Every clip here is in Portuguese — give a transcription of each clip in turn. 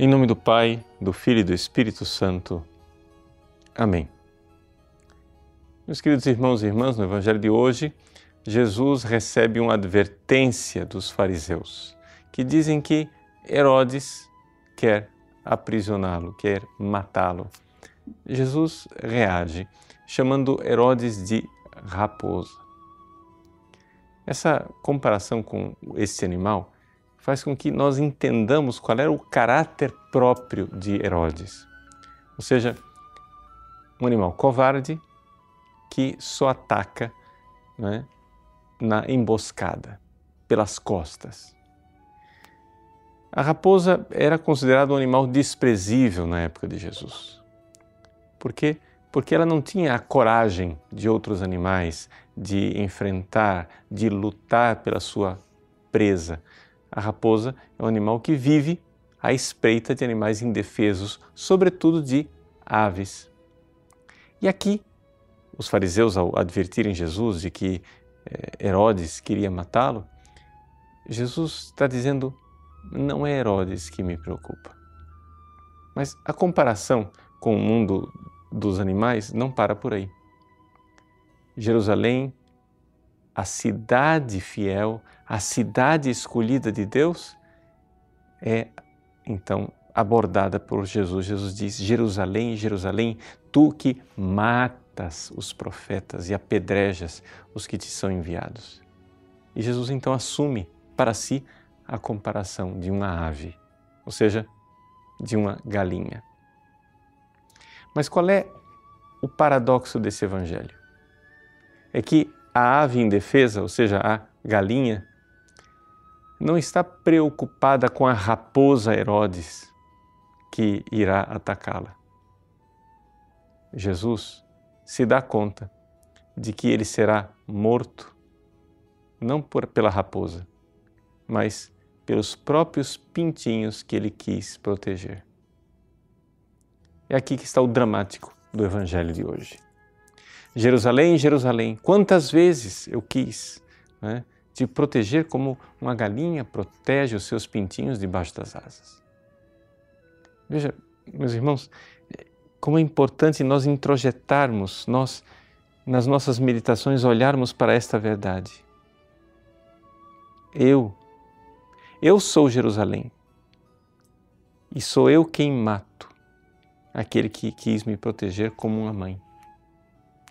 Em nome do Pai, do Filho e do Espírito Santo. Amém. Meus queridos irmãos e irmãs, no Evangelho de hoje, Jesus recebe uma advertência dos fariseus, que dizem que Herodes quer aprisioná-lo, quer matá-lo. Jesus reage, chamando Herodes de raposa. Essa comparação com esse animal faz com que nós entendamos qual era o caráter próprio de Herodes. Ou seja, um animal covarde que só ataca né, na emboscada, pelas costas. A raposa era considerada um animal desprezível na época de Jesus. Por quê? Porque ela não tinha a coragem de outros animais de enfrentar, de lutar pela sua presa. A raposa é um animal que vive à espreita de animais indefesos, sobretudo de aves. E aqui, os fariseus, ao advertirem Jesus de que eh, Herodes queria matá-lo, Jesus está dizendo: não é Herodes que me preocupa. Mas a comparação com o mundo dos animais não para por aí. Jerusalém, a cidade fiel, a cidade escolhida de Deus, é então abordada por Jesus. Jesus diz: Jerusalém, Jerusalém, tu que matas os profetas e apedrejas os que te são enviados. E Jesus então assume para si a comparação de uma ave, ou seja, de uma galinha. Mas qual é o paradoxo desse evangelho? É que a ave indefesa, ou seja, a galinha, não está preocupada com a raposa Herodes que irá atacá-la. Jesus se dá conta de que ele será morto não por, pela raposa, mas pelos próprios pintinhos que ele quis proteger. É aqui que está o dramático do Evangelho de hoje. Jerusalém, Jerusalém, quantas vezes eu quis né, te proteger como uma galinha protege os seus pintinhos debaixo das asas. Veja, meus irmãos, como é importante nós introjetarmos, nós, nas nossas meditações, olharmos para esta verdade. Eu, eu sou Jerusalém e sou eu quem mato aquele que quis me proteger como uma mãe,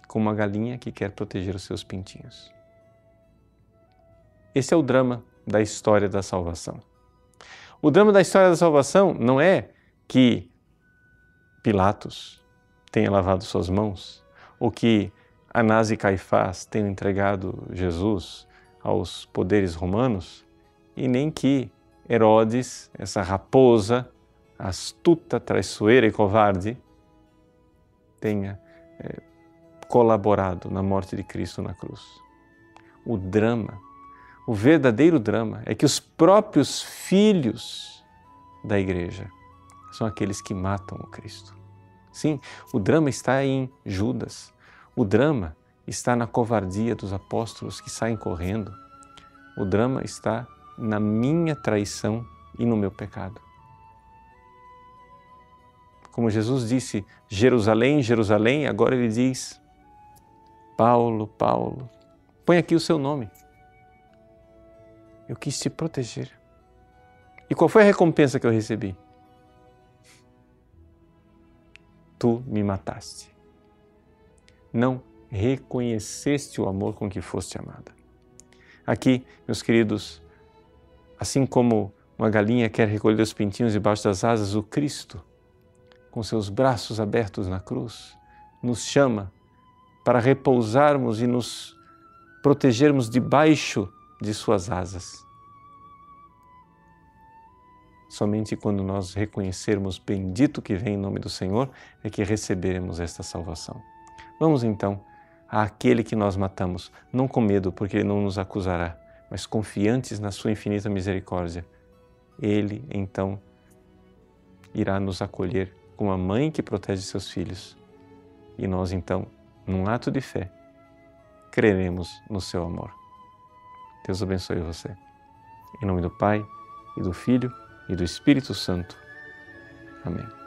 como uma galinha que quer proteger os seus pintinhos. Esse é o drama da história da salvação. O drama da história da salvação não é que Pilatos tenha lavado suas mãos ou que Anás e Caifás tenham entregado Jesus aos poderes romanos e nem que Herodes, essa raposa astuta, traiçoeira e covarde, tenha é, colaborado na morte de Cristo na cruz. O drama, o verdadeiro drama, é que os próprios filhos da igreja são aqueles que matam o Cristo. Sim, o drama está em Judas. O drama está na covardia dos apóstolos que saem correndo. O drama está na minha traição e no meu pecado. Como Jesus disse, Jerusalém, Jerusalém, agora ele diz, Paulo, Paulo, põe aqui o seu nome. Eu quis te proteger. E qual foi a recompensa que eu recebi? Tu me mataste. Não reconheceste o amor com que foste amada. Aqui, meus queridos, assim como uma galinha quer recolher os pintinhos debaixo das asas, o Cristo com seus braços abertos na cruz, nos chama para repousarmos e nos protegermos debaixo de suas asas. Somente quando nós reconhecermos bendito que vem em nome do Senhor é que receberemos esta salvação. Vamos então àquele que nós matamos, não com medo, porque ele não nos acusará, mas confiantes na sua infinita misericórdia. Ele então irá nos acolher como a mãe que protege seus filhos. E nós, então, num ato de fé, creremos no seu amor. Deus abençoe você. Em nome do Pai, e do Filho, e do Espírito Santo. Amém.